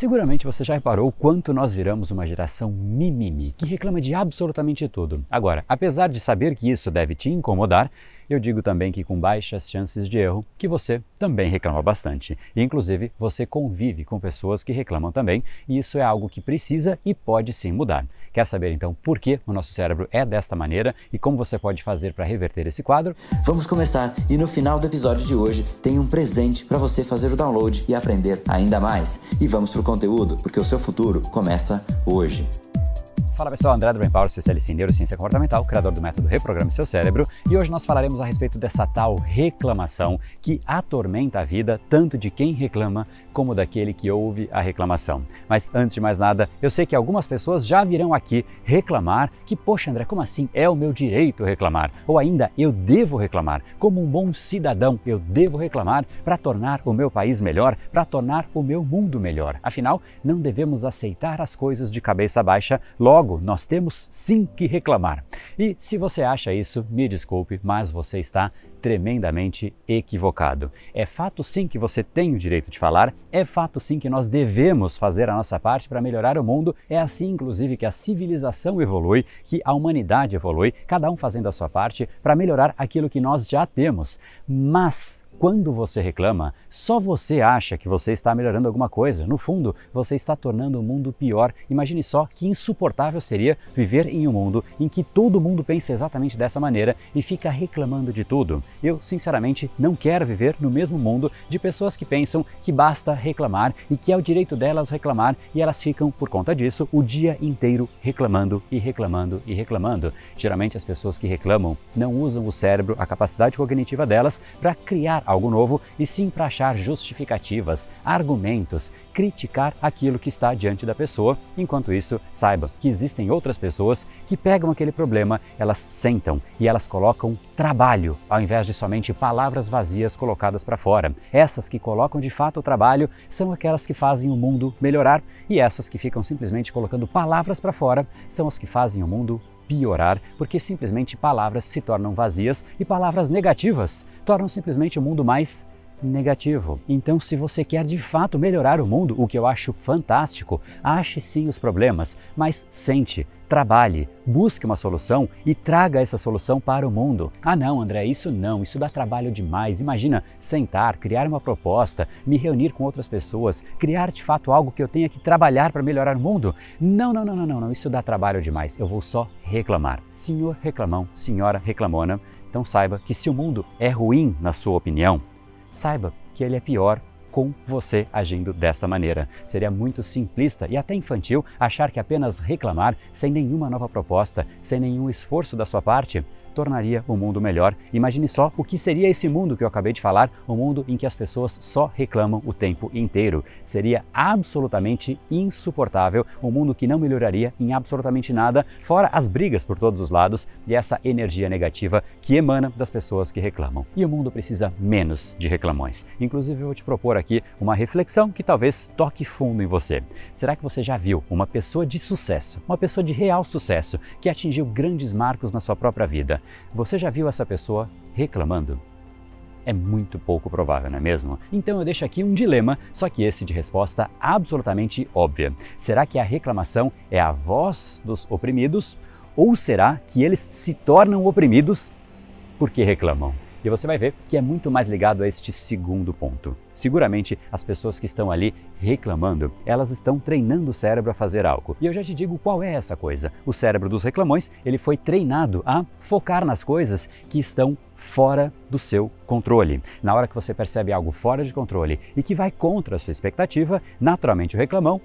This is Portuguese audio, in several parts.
Seguramente você já reparou o quanto nós viramos uma geração mimimi, que reclama de absolutamente tudo. Agora, apesar de saber que isso deve te incomodar, eu digo também que com baixas chances de erro, que você também reclama bastante. E, inclusive, você convive com pessoas que reclamam também, e isso é algo que precisa e pode sim mudar. Quer saber então por que o nosso cérebro é desta maneira e como você pode fazer para reverter esse quadro? Vamos começar e no final do episódio de hoje tem um presente para você fazer o download e aprender ainda mais. E vamos pro conteúdo, porque o seu futuro começa hoje. Fala pessoal, André do Brain Power, especialista em neurociência comportamental, criador do método Reprograme Seu Cérebro, e hoje nós falaremos a respeito dessa tal reclamação que atormenta a vida tanto de quem reclama como daquele que ouve a reclamação. Mas antes de mais nada, eu sei que algumas pessoas já virão aqui reclamar que, poxa André, como assim? É o meu direito reclamar. Ou ainda, eu devo reclamar. Como um bom cidadão, eu devo reclamar para tornar o meu país melhor, para tornar o meu mundo melhor. Afinal, não devemos aceitar as coisas de cabeça baixa logo Nós temos sim que reclamar. E se você acha isso, me desculpe, mas você está tremendamente equivocado. É fato sim que você tem o direito de falar, é fato sim que nós devemos fazer a nossa parte para melhorar o mundo, é assim inclusive que a civilização evolui, que a humanidade evolui, cada um fazendo a sua parte para melhorar aquilo que nós já temos. Mas quando você reclama, só você acha que você está melhorando alguma coisa. No fundo, você está tornando o mundo pior. Imagine só que insuportável seria viver em um mundo em que todo mundo pensa exatamente dessa maneira e fica reclamando de tudo. Eu, sinceramente, não quero viver no mesmo mundo de pessoas que pensam que basta reclamar e que é o direito delas reclamar e elas ficam, por conta disso, o dia inteiro reclamando e reclamando e reclamando. Geralmente, as pessoas que reclamam não usam o cérebro, a capacidade cognitiva delas, para criar algo novo e sim para achar justificativas, argumentos, criticar aquilo que está diante da pessoa. Enquanto isso, saiba que existem outras pessoas que pegam aquele problema, elas sentam e elas colocam trabalho ao invés de somente palavras vazias colocadas para fora. Essas que colocam de fato o trabalho são aquelas que fazem o mundo melhorar e essas que ficam simplesmente colocando palavras para fora são as que fazem o mundo piorar, porque simplesmente palavras se tornam vazias e palavras negativas tornam simplesmente o mundo mais negativo. Então, se você quer de fato melhorar o mundo, o que eu acho fantástico, ache sim os problemas, mas sente, trabalhe, busque uma solução e traga essa solução para o mundo. Ah, não, André, isso não, isso dá trabalho demais. Imagina sentar, criar uma proposta, me reunir com outras pessoas, criar de fato algo que eu tenha que trabalhar para melhorar o mundo. Não, não, não, não, não, não, isso dá trabalho demais. Eu vou só reclamar. Senhor reclamão, senhora reclamona, então saiba que se o mundo é ruim na sua opinião, saiba que ele é pior com você agindo desta maneira. Seria muito simplista e até infantil achar que apenas reclamar sem nenhuma nova proposta, sem nenhum esforço da sua parte, tornaria o mundo melhor. Imagine só o que seria esse mundo que eu acabei de falar, um mundo em que as pessoas só reclamam o tempo inteiro. Seria absolutamente insuportável, um mundo que não melhoraria em absolutamente nada, fora as brigas por todos os lados e essa energia negativa que emana das pessoas que reclamam. E o mundo precisa menos de reclamões. Inclusive, eu vou te propor aqui uma reflexão que talvez toque fundo em você. Será que você já viu uma pessoa de sucesso, uma pessoa de real sucesso, que atingiu grandes marcos na sua própria vida? Você já viu essa pessoa reclamando? É muito pouco provável, não é mesmo? Então eu deixo aqui um dilema, só que esse de resposta absolutamente óbvia. Será que a reclamação é a voz dos oprimidos ou será que eles se tornam oprimidos porque reclamam? E você vai ver que é muito mais ligado a este segundo ponto. Seguramente as pessoas que estão ali reclamando, elas estão treinando o cérebro a fazer algo. E eu já te digo qual é essa coisa. O cérebro dos reclamões, ele foi treinado a focar nas coisas que estão fora do seu controle. Na hora que você percebe algo fora de controle e que vai contra a sua expectativa, naturalmente o reclamão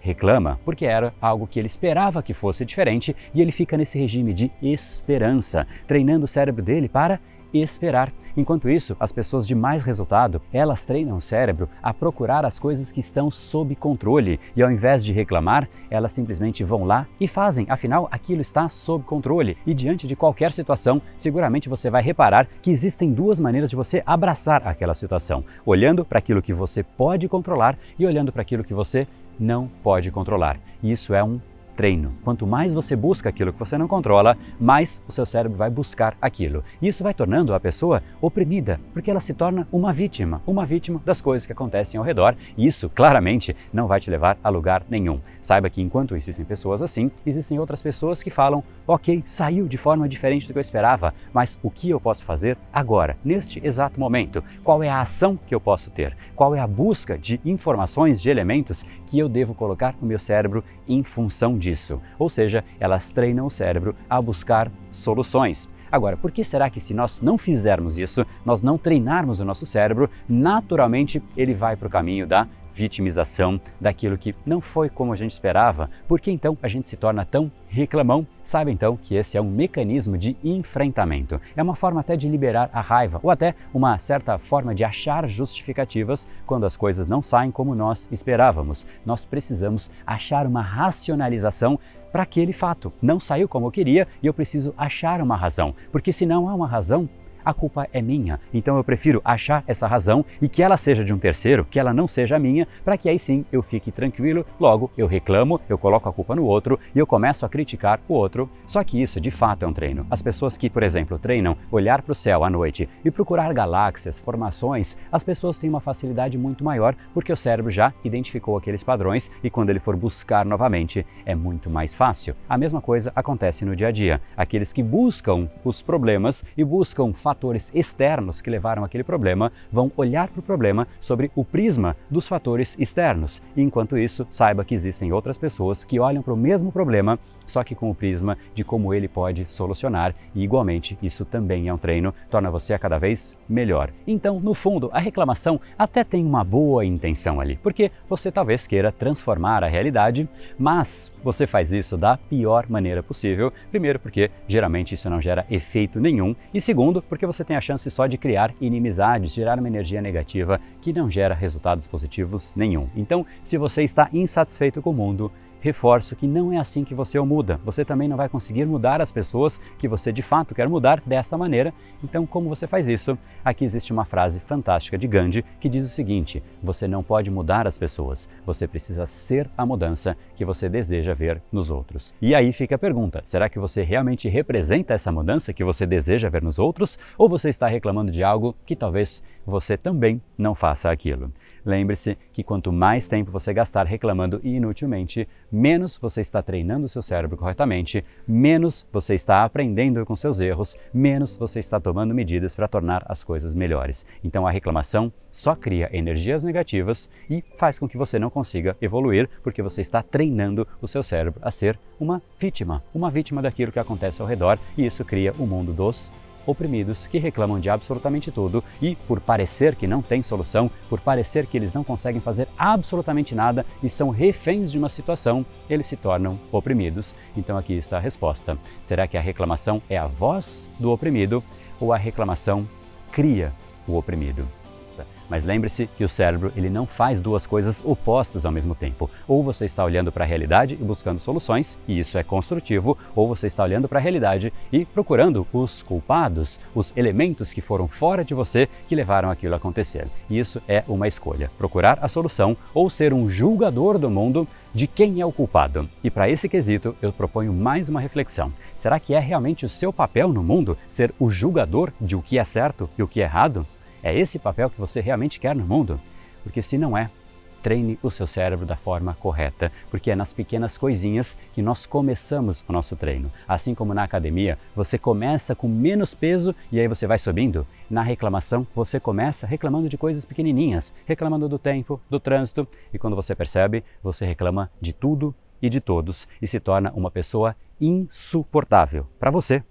reclama porque era algo que ele esperava que fosse diferente e ele fica nesse regime de esperança, treinando o cérebro dele para esperar. Enquanto isso, as pessoas de mais resultado, elas treinam o cérebro a procurar as coisas que estão sob controle e ao invés de reclamar, elas simplesmente vão lá e fazem, afinal aquilo está sob controle. E diante de qualquer situação, seguramente você vai reparar que existem duas maneiras de você abraçar aquela situação: olhando para aquilo que você pode controlar e olhando para aquilo que você não pode controlar. E isso é um treino. Quanto mais você busca aquilo que você não controla, mais o seu cérebro vai buscar aquilo. E isso vai tornando a pessoa oprimida, porque ela se torna uma vítima, uma vítima das coisas que acontecem ao redor. E isso claramente não vai te levar a lugar nenhum. Saiba que enquanto existem pessoas assim, existem outras pessoas que falam: ok, saiu de forma diferente do que eu esperava, mas o que eu posso fazer agora, neste exato momento? Qual é a ação que eu posso ter? Qual é a busca de informações, de elementos que eu devo colocar no meu cérebro em função disso? ou seja, elas treinam o cérebro a buscar soluções. Agora, por que será que se nós não fizermos isso, nós não treinarmos o nosso cérebro, naturalmente ele vai para o caminho da vitimização daquilo que não foi como a gente esperava, porque então a gente se torna tão reclamão. Saiba então que esse é um mecanismo de enfrentamento. É uma forma até de liberar a raiva ou até uma certa forma de achar justificativas quando as coisas não saem como nós esperávamos. Nós precisamos achar uma racionalização para aquele fato. Não saiu como eu queria e eu preciso achar uma razão, porque se não há uma razão, a culpa é minha. Então eu prefiro achar essa razão e que ela seja de um terceiro, que ela não seja minha, para que aí sim eu fique tranquilo. Logo, eu reclamo, eu coloco a culpa no outro e eu começo a criticar o outro. Só que isso de fato é um treino. As pessoas que, por exemplo, treinam olhar para o céu à noite e procurar galáxias, formações, as pessoas têm uma facilidade muito maior porque o cérebro já identificou aqueles padrões e quando ele for buscar novamente é muito mais fácil. A mesma coisa acontece no dia a dia. Aqueles que buscam os problemas e buscam fatores externos que levaram aquele problema, vão olhar para o problema sobre o prisma dos fatores externos. E enquanto isso, saiba que existem outras pessoas que olham para o mesmo problema só que com o prisma de como ele pode solucionar, e igualmente isso também é um treino, torna você a cada vez melhor. Então, no fundo, a reclamação até tem uma boa intenção ali, porque você talvez queira transformar a realidade, mas você faz isso da pior maneira possível. Primeiro, porque geralmente isso não gera efeito nenhum, e segundo, porque você tem a chance só de criar inimizades, gerar uma energia negativa que não gera resultados positivos nenhum. Então, se você está insatisfeito com o mundo, reforço que não é assim que você o muda. Você também não vai conseguir mudar as pessoas que você de fato quer mudar dessa maneira. Então, como você faz isso? Aqui existe uma frase fantástica de Gandhi que diz o seguinte: você não pode mudar as pessoas, você precisa ser a mudança que você deseja ver nos outros. E aí fica a pergunta: será que você realmente representa essa mudança que você deseja ver nos outros ou você está reclamando de algo que talvez você também não faça aquilo? Lembre-se que quanto mais tempo você gastar reclamando inutilmente, menos você está treinando o seu cérebro corretamente, menos você está aprendendo com seus erros, menos você está tomando medidas para tornar as coisas melhores. Então a reclamação só cria energias negativas e faz com que você não consiga evoluir, porque você está treinando o seu cérebro a ser uma vítima, uma vítima daquilo que acontece ao redor, e isso cria o mundo dos oprimidos que reclamam de absolutamente tudo e, por parecer que não tem solução, por parecer que eles não conseguem fazer absolutamente nada e são reféns de uma situação, eles se tornam oprimidos. Então aqui está a resposta. Será que a reclamação é a voz do oprimido ou a reclamação cria o oprimido? Mas lembre-se que o cérebro ele não faz duas coisas opostas ao mesmo tempo. Ou você está olhando para a realidade e buscando soluções, e isso é construtivo, ou você está olhando para a realidade e procurando os culpados, os elementos que foram fora de você que levaram aquilo a acontecer. Isso é uma escolha: procurar a solução ou ser um julgador do mundo de quem é o culpado. E para esse quesito, eu proponho mais uma reflexão. Será que é realmente o seu papel no mundo ser o julgador de o que é certo e o que é errado? É esse papel que você realmente quer no mundo? Porque se não é, treine o seu cérebro da forma correta, porque é nas pequenas coisinhas que nós começamos o nosso treino. Assim como na academia, você começa com menos peso e aí você vai subindo. Na reclamação, você começa reclamando de coisas pequenininhas, reclamando do tempo, do trânsito, e quando você percebe, você reclama de tudo e de todos e se torna uma pessoa insuportável para você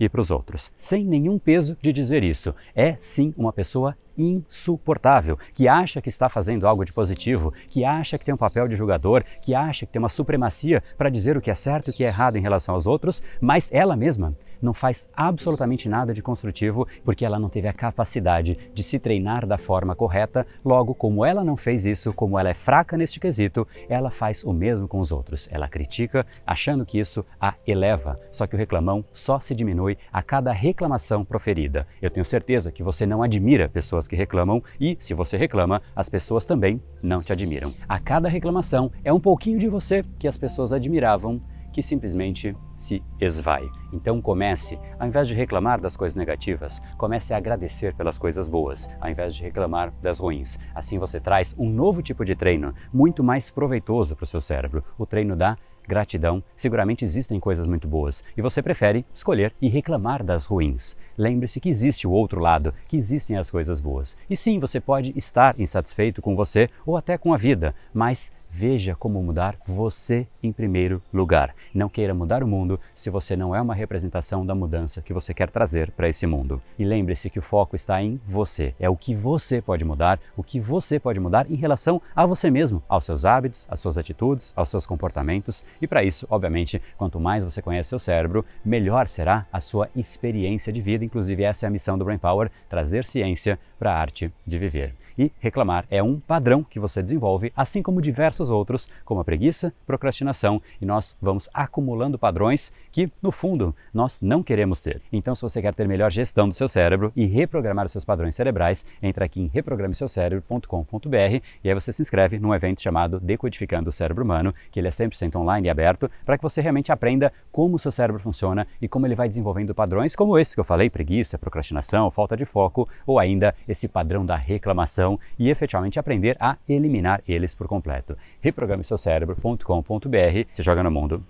e para os outros. Sem nenhum peso de dizer isso. É sim uma pessoa insuportável, que acha que está fazendo algo de positivo, que acha que tem um papel de julgador, que acha que tem uma supremacia para dizer o que é certo e o que é errado em relação aos outros, mas ela mesma não faz absolutamente nada de construtivo porque ela não teve a capacidade de se treinar da forma correta. Logo, como ela não fez isso, como ela é fraca neste quesito, ela faz o mesmo com os outros. Ela critica, achando que isso a eleva. Só que o reclamão só se diminui a cada reclamação proferida. Eu tenho certeza que você não admira pessoas que reclamam e, se você reclama, as pessoas também não te admiram. A cada reclamação é um pouquinho de você que as pessoas admiravam que simplesmente se esvai. Então comece, ao invés de reclamar das coisas negativas, comece a agradecer pelas coisas boas, ao invés de reclamar das ruins. Assim você traz um novo tipo de treino, muito mais proveitoso para o seu cérebro, o treino da gratidão, seguramente existem coisas muito boas e você prefere escolher e reclamar das ruins. Lembre-se que existe o outro lado, que existem as coisas boas. E sim, você pode estar insatisfeito com você ou até com a vida, mas Veja como mudar você em primeiro lugar. Não queira mudar o mundo se você não é uma representação da mudança que você quer trazer para esse mundo. E lembre-se que o foco está em você. É o que você pode mudar, o que você pode mudar em relação a você mesmo, aos seus hábitos, às suas atitudes, aos seus comportamentos. E para isso, obviamente, quanto mais você conhece seu cérebro, melhor será a sua experiência de vida. Inclusive, essa é a missão do Brain Power: trazer ciência para a arte de viver. E reclamar é um padrão que você desenvolve, assim como diversos outros, como a preguiça, procrastinação, e nós vamos acumulando padrões que, no fundo, nós não queremos ter. Então, se você quer ter melhor gestão do seu cérebro e reprogramar os seus padrões cerebrais, entra aqui em reprogrameseucerebro.com.br e aí você se inscreve num evento chamado Decodificando o Cérebro Humano, que ele é 100% online e aberto, para que você realmente aprenda como o seu cérebro funciona e como ele vai desenvolvendo padrões como esse que eu falei, preguiça, procrastinação, falta de foco, ou ainda esse padrão da reclamação e efetivamente aprender a eliminar eles por completo. Reprograme seu cérebro.com.br. Se joga no mundo,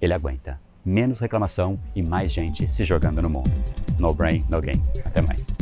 ele aguenta. Menos reclamação e mais gente se jogando no mundo. No brain, no game. Até mais.